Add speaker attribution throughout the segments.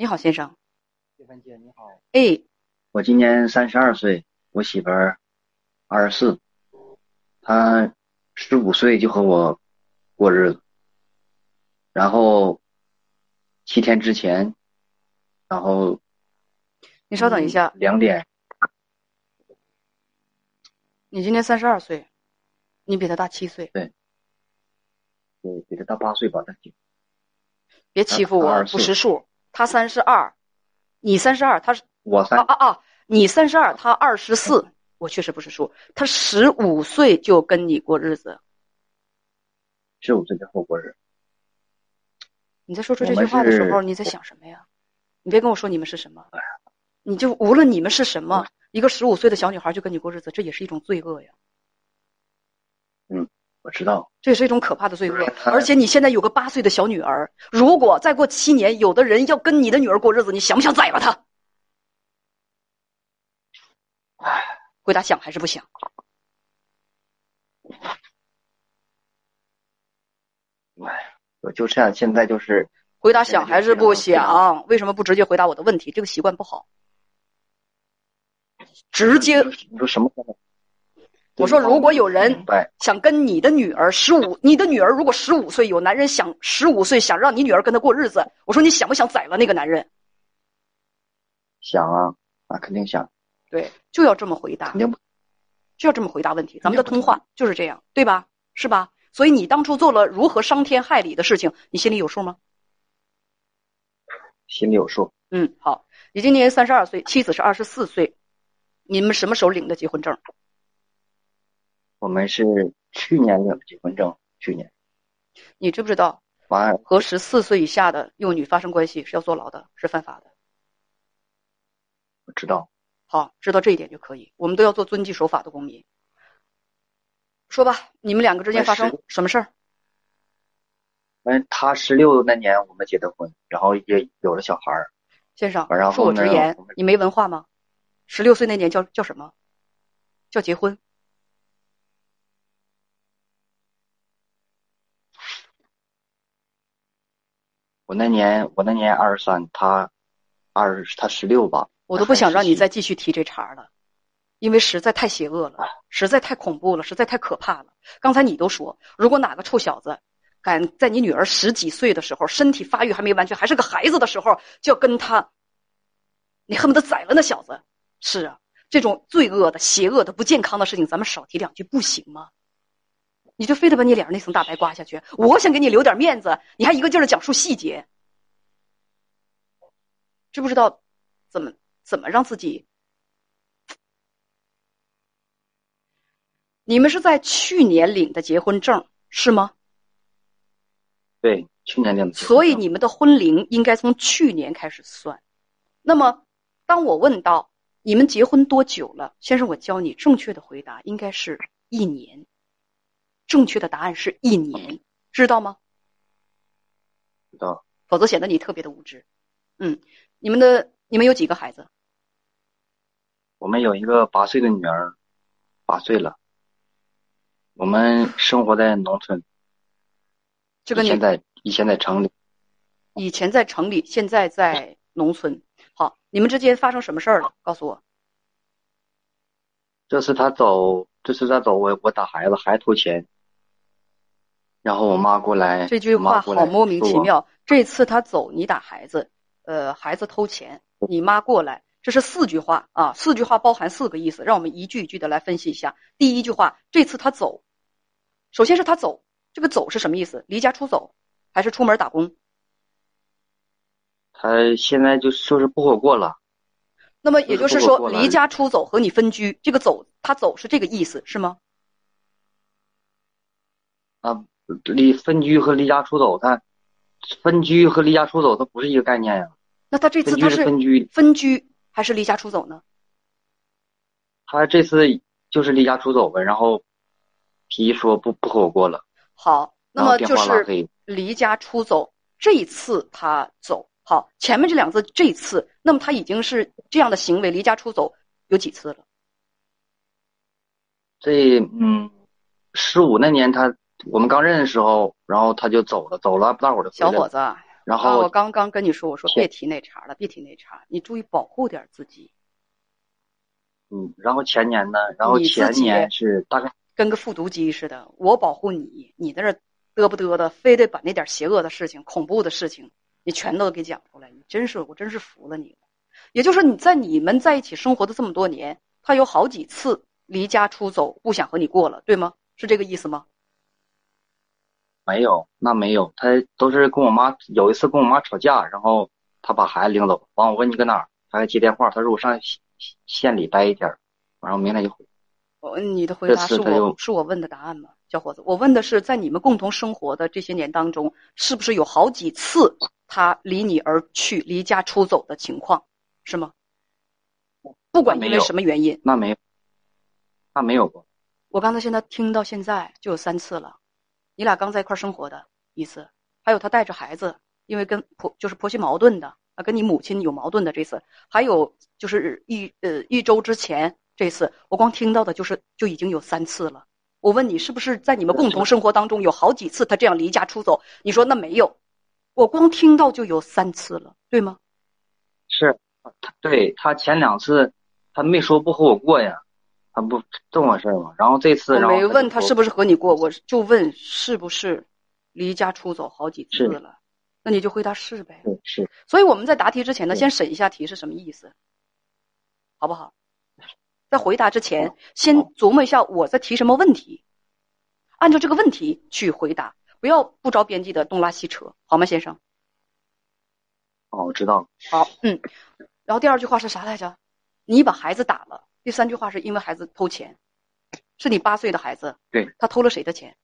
Speaker 1: 你好，先生。
Speaker 2: 叶芬姐，你好。
Speaker 1: 哎，
Speaker 2: 我今年三十二岁，我媳妇儿二十四，她十五岁就和我过日子，然后七天之前，然后
Speaker 1: 你稍等一下，
Speaker 2: 两点，
Speaker 1: 你今年三十二岁，你比他大七岁，
Speaker 2: 对，比他大八岁吧，大姐
Speaker 1: 别欺负我，不识数。他三十二，你三十二，他是
Speaker 2: 我三
Speaker 1: 啊啊啊！你三十二，他二十四，我确实不是数。他十五岁就跟你过日子，
Speaker 2: 十五岁就和我过日子。
Speaker 1: 你在说出这句话的时候，你在想什么呀？你别跟我说你们是什么，你就无论你们是什么，一个十五岁的小女孩就跟你过日子，这也是一种罪恶呀。
Speaker 2: 知道，
Speaker 1: 这也是一种可怕的罪恶。而且你现在有个八岁的小女儿，如果再过七年，有的人要跟你的女儿过日子，你想不想宰了他？
Speaker 2: 唉，
Speaker 1: 回答想还是不想？
Speaker 2: 哎，我就这样，现在就是
Speaker 1: 回答想还是不想？为什么不直接回答我的问题？这个习惯不好，直接
Speaker 2: 你说什么？
Speaker 1: 我说，如果有人想跟你的女儿十五，你的女儿如果十五岁，有男人想十五岁想让你女儿跟他过日子，我说你想不想宰了那个男人？
Speaker 2: 想啊，那肯定想。
Speaker 1: 对，就要这么回答，
Speaker 2: 肯定不，
Speaker 1: 就要这么回答问题。咱们的通话就是这样，对吧？是吧？所以你当初做了如何伤天害理的事情，你心里有数吗？
Speaker 2: 心里有数。
Speaker 1: 嗯，好。你今年三十二岁，妻子是二十四岁，你们什么时候领的结婚证？
Speaker 2: 我们是去年领的结婚证，去年。
Speaker 1: 你知不知道？和十四岁以下的幼女发生关系是要坐牢的，是犯法的。
Speaker 2: 我知道。
Speaker 1: 好，知道这一点就可以。我们都要做遵纪守法的公民。说吧，你们两个之间发生什么事儿？
Speaker 2: 嗯，他十六那年我们结的婚，然后也有了小孩儿。
Speaker 1: 先生，恕我直言，你没文化吗？十六岁那年叫叫什么？叫结婚。
Speaker 2: 我那年，我那年二十三，他二他十六吧。
Speaker 1: 我都不想让你再继续提这茬了，因为实在太邪恶了，实在太恐怖了，实在太可怕了。刚才你都说，如果哪个臭小子敢在你女儿十几岁的时候，身体发育还没完全，还是个孩子的时候，就要跟他，你恨不得宰了那小子。是啊，这种罪恶的、邪恶的、不健康的事情，咱们少提两句不行吗？你就非得把你脸上那层大白刮下去？我想给你留点面子，你还一个劲儿的讲述细节，知不知道怎么怎么让自己？你们是在去年领的结婚证是吗？
Speaker 2: 对，去年领的。
Speaker 1: 所以你们的婚龄应该从去年开始算。那么，当我问到你们结婚多久了，先生，我教你正确的回答应该是一年。正确的答案是一年，知道吗？
Speaker 2: 知道。
Speaker 1: 否则显得你特别的无知。嗯，你们的你们有几个孩子？
Speaker 2: 我们有一个八岁的女儿，八岁了。我们生活在农村。
Speaker 1: 这个
Speaker 2: 现在以前在城里。
Speaker 1: 以前在城里，现在在农村。好，你们之间发生什么事儿了？告诉我。
Speaker 2: 这次他走，这次他走，我我打孩子，孩子偷钱。然后我妈过来，
Speaker 1: 这句话好莫名其妙。这次他走，你打孩子，呃，孩子偷钱，你妈过来，这是四句话啊，四句话包含四个意思，让我们一句一句的来分析一下。第一句话，这次他走，首先是他走，这个走是什么意思？离家出走，还是出门打工？
Speaker 2: 他现在就说是不和过了。
Speaker 1: 那么也就是说，离家出走和你分居，这个走他走是这个意思是吗？
Speaker 2: 啊。离分居和离家出走，他分居和离家出走，它不是一个概念呀。
Speaker 1: 那他这次他
Speaker 2: 是分居，
Speaker 1: 分居还是离家出走呢？
Speaker 2: 他这次就是离家出走呗，然后提说不不和我过了。
Speaker 1: 好，那么就是离家出走。这一次他走，好，前面这两次这一次，那么他已经是这样的行为，离家出走有几次了？
Speaker 2: 这嗯，十五那年他。我们刚认的时候，然后他就走了，走了，大伙儿就
Speaker 1: 小伙子，
Speaker 2: 然后
Speaker 1: 我刚刚跟你说，我说别提那茬了，别提那茬，你注意保护点自己，
Speaker 2: 嗯，然后前年呢，然后前年是大概
Speaker 1: 跟个复读机似的。我保护你，你在这嘚不嘚的，非得把那点邪恶的事情、恐怖的事情，你全都给讲出来。你真是，我真是服了你了。也就是说，你在你们在一起生活的这么多年，他有好几次离家出走，不想和你过了，对吗？是这个意思吗？
Speaker 2: 没有，那没有，他都是跟我妈有一次跟我妈吵架，然后他把孩子领走，完我问你搁哪儿，他还接电话，他说我上县县里待一天儿，然后明天就回。
Speaker 1: 我你的回答是我
Speaker 2: 是
Speaker 1: 我问的答案吗，小伙子？我问的是，在你们共同生活的这些年当中，是不是有好几次他离你而去、离家出走的情况，是吗？不管因为什么原因，
Speaker 2: 那没有，那没有过，
Speaker 1: 我刚才现在听到现在就有三次了。你俩刚在一块生活的一次，还有他带着孩子，因为跟婆就是婆媳矛盾的啊，跟你母亲有矛盾的这次，还有就是一呃一周之前这次，我光听到的就是就已经有三次了。我问你，是不是在你们共同生活当中有好几次他这样离家出走？你说那没有，我光听到就有三次了，对吗？
Speaker 2: 是，他对他前两次他没说不和我过呀，他不这么回事儿嘛。然后这次，
Speaker 1: 我
Speaker 2: 然后
Speaker 1: 没问他
Speaker 2: 是
Speaker 1: 不是和你过，我就问是不是离家出走好几次了？那你就回答是呗。
Speaker 2: 说是
Speaker 1: 所以我们在答题之前呢，先审一下题是什么意思，好不好？在回答之前，先琢磨一下我在提什么问题，按照这个问题去回答，不要不着边际的东拉西扯，好吗，先生？
Speaker 2: 哦，我知道了，
Speaker 1: 好，嗯。然后第二句话是啥来着？你把孩子打了。第三句话是因为孩子偷钱，是你八岁的孩子，
Speaker 2: 对
Speaker 1: 他偷了谁的钱？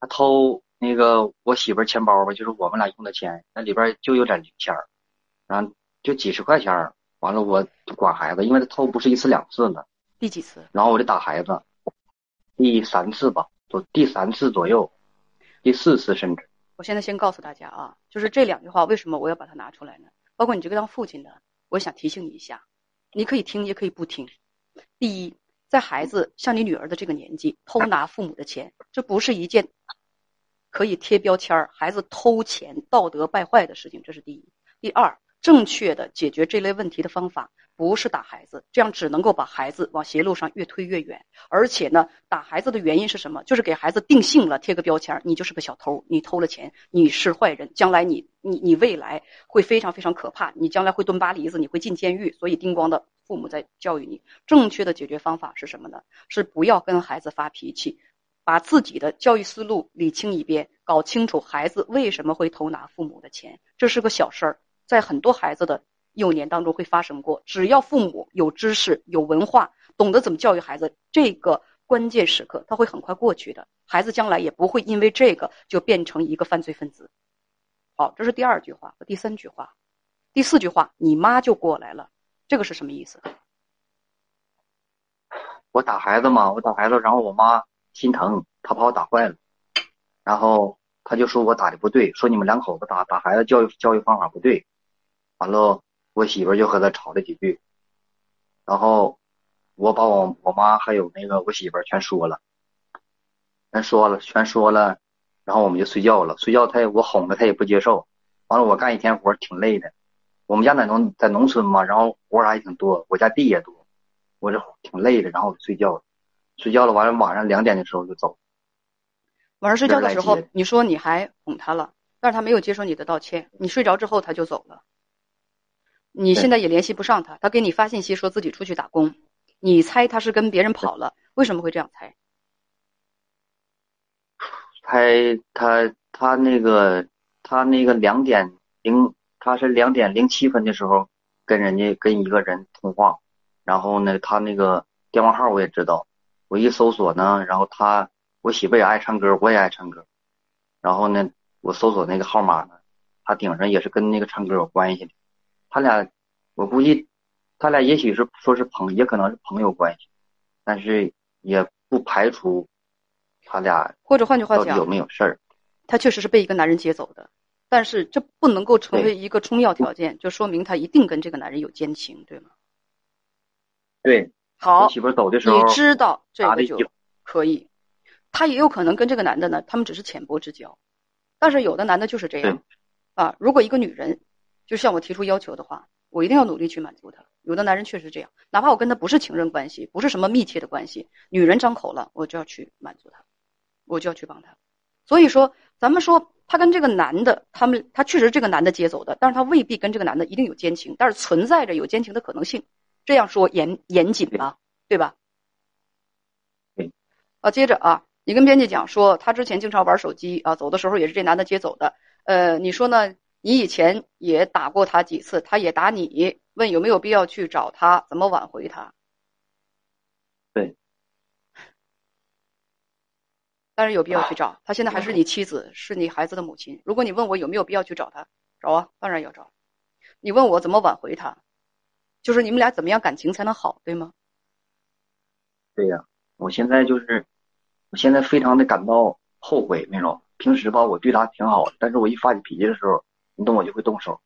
Speaker 2: 他偷那个我媳妇儿钱包吧，就是我们俩用的钱，那里边儿就有点零钱儿，然后就几十块钱儿，完了我管孩子，因为他偷不是一次两次了，
Speaker 1: 第几次？
Speaker 2: 然后我就打孩子，第三次吧，都第三次左右，第四次甚至。
Speaker 1: 我现在先告诉大家啊，就是这两句话为什么我要把它拿出来呢？包括你这个当父亲的，我想提醒你一下，你可以听也可以不听。第一，在孩子像你女儿的这个年纪，偷拿父母的钱，这不是一件可以贴标签儿孩子偷钱道德败坏的事情，这是第一。第二，正确的解决这类问题的方法不是打孩子，这样只能够把孩子往邪路上越推越远。而且呢，打孩子的原因是什么？就是给孩子定性了，贴个标签儿，你就是个小偷，你偷了钱，你是坏人，将来你你你未来会非常非常可怕，你将来会蹲巴黎子，你会进监狱。所以丁光的父母在教育你，正确的解决方法是什么呢？是不要跟孩子发脾气，把自己的教育思路理清一遍，搞清楚孩子为什么会偷拿父母的钱，这是个小事儿，在很多孩子的幼年当中会发生过。只要父母有知识、有文化，懂得怎么教育孩子，这个关键时刻他会很快过去的，孩子将来也不会因为这个就变成一个犯罪分子。好，这是第二句话第三句话，第四句话，你妈就过来了，这个是什么意思？
Speaker 2: 我打孩子嘛，我打孩子，然后我妈心疼，她把我打坏了，然后她就说我打的不对，说你们两口子打打孩子教育教育方法不对，完了我媳妇儿就和他吵了几句，然后我把我我妈还有那个我媳妇儿全说了，全说了全说了，然后我们就睡觉了，睡觉他也我哄着他也不接受，完了我干一天活儿挺累的，我们家在农在农村嘛，然后活儿还挺多，我家地也多。我这挺累的，然后我就睡觉了，睡觉了，完了晚上两点的时候就走。
Speaker 1: 晚上睡觉的时候你说你还哄他了，但是他没有接受你的道歉。你睡着之后他就走了，你现在也联系不上他，他给你发信息说自己出去打工，你猜他是跟别人跑了，为什么会这样猜？
Speaker 2: 猜他他那个他那个两点零，他是两点零七分的时候跟人家跟一个人通话，然后呢，他那个电话号我也知道，我一搜索呢，然后他我媳妇也爱唱歌，我也爱唱歌，然后呢，我搜索那个号码呢，他顶上也是跟那个唱歌有关系的，他俩我估计他俩也许是说是朋，也可能是朋友关系，但是也不排除他俩
Speaker 1: 或者换句话讲
Speaker 2: 有，没有事儿。
Speaker 1: 他确实是被一个男人接走的，但是这不能够成为一个充要条件，就说明他一定跟这个男人有奸情，对吗？
Speaker 2: 对，
Speaker 1: 好
Speaker 2: 我，媳妇儿走的时候
Speaker 1: 你，知道这个就可以，他也有可能跟这个男的呢，他们只是浅薄之交，但是有的男的就是这样，啊，如果一个女人就向我提出要求的话，我一定要努力去满足他。有的男人确实这样，哪怕我跟他不是情人关系，不是什么密切的关系，女人张口了，我就要去满足他，我就要去帮他。所以说，咱们说他跟这个男的，他们他确实这个男的接走的，但是他未必跟这个男的一定有奸情，但是存在着有奸情的可能性。这样说严严谨吧，对吧？
Speaker 2: 对。
Speaker 1: 啊，接着啊，你跟编辑讲说，他之前经常玩手机啊，走的时候也是这男的接走的。呃，你说呢？你以前也打过他几次，他也打你，问有没有必要去找他，怎么挽回他？
Speaker 2: 对。
Speaker 1: 当然有必要去找他，现在还是你妻子，是你孩子的母亲。如果你问我有没有必要去找他，找啊，当然要找。你问我怎么挽回他？就是你们俩怎么样感情才能好，对吗？
Speaker 2: 对呀，我现在就是，我现在非常的感到后悔，那种平时吧，我对他挺好的，但是我一发起脾气的时候，你动我就会动手。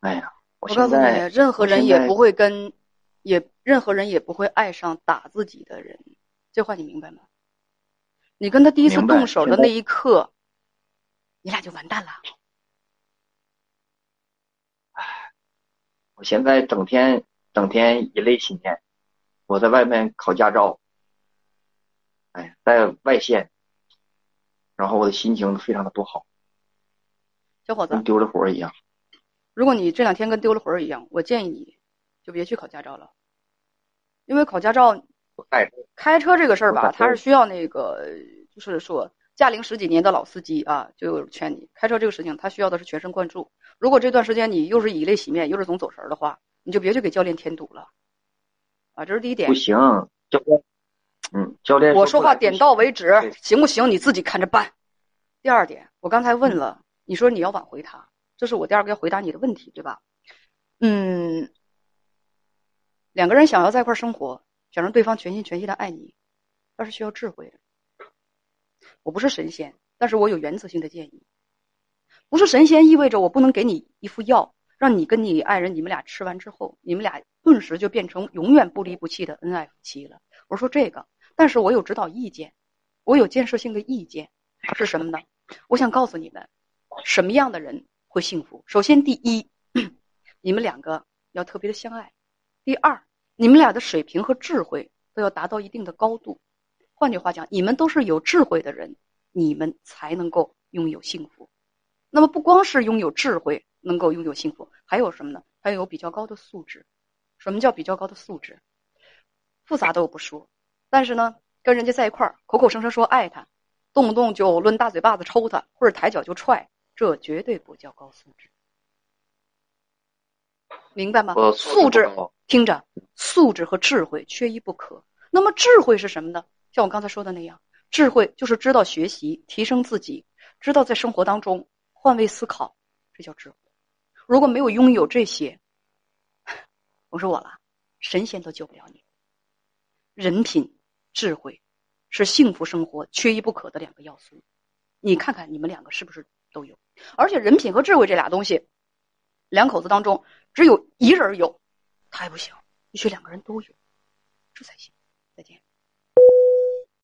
Speaker 2: 哎呀，
Speaker 1: 我告诉你，任何人也不会跟，也任何人也不会爱上打自己的人，这话你明白吗？你跟他第一次动手的那一刻，你俩就完蛋了。
Speaker 2: 我现在整天整天以泪洗面，我在外面考驾照，哎，在外县，然后我的心情非常的不好，
Speaker 1: 小伙子
Speaker 2: 跟丢了魂儿一样。
Speaker 1: 如果你这两天跟丢了魂儿一样，我建议你就别去考驾照了，因为考驾照，开车这个事儿吧，它是需要那个，就是说。驾龄十几年的老司机啊，就劝你开车这个事情，他需要的是全神贯注。如果这段时间你又是以泪洗面，又是总走神儿的话，你就别去给教练添堵了。啊，这是第一点。
Speaker 2: 不行，教练，嗯，教练，
Speaker 1: 我说话点到为止，行不行？你自己看着办。第二点，我刚才问了，你说你要挽回他，这是我第二个要回答你的问题，对吧？嗯，两个人想要在一块生活，想让对方全心全意的爱你，那是需要智慧的。我不是神仙，但是我有原则性的建议。不是神仙意味着我不能给你一副药，让你跟你爱人你们俩吃完之后，你们俩顿时就变成永远不离不弃的恩爱夫妻了。我说这个，但是我有指导意见，我有建设性的意见，是什么呢？我想告诉你们，什么样的人会幸福？首先，第一，你们两个要特别的相爱；第二，你们俩的水平和智慧都要达到一定的高度。换句话讲，你们都是有智慧的人，你们才能够拥有幸福。那么，不光是拥有智慧能够拥有幸福，还有什么呢？还有比较高的素质。什么叫比较高的素质？复杂的我不说，但是呢，跟人家在一块儿，口口声声说爱他，动不动就抡大嘴巴子抽他，或者抬脚就踹，这绝对不叫高素质。明白吗？素质，听着，素质和智慧缺一不可。那么，智慧是什么呢？像我刚才说的那样，智慧就是知道学习、提升自己，知道在生活当中换位思考，这叫智慧。如果没有拥有这些，我说我了，神仙都救不了你。人品、智慧是幸福生活缺一不可的两个要素。你看看你们两个是不是都有？而且人品和智慧这俩东西，两口子当中只有一人有，他还不行，必须两个人都有，这才行。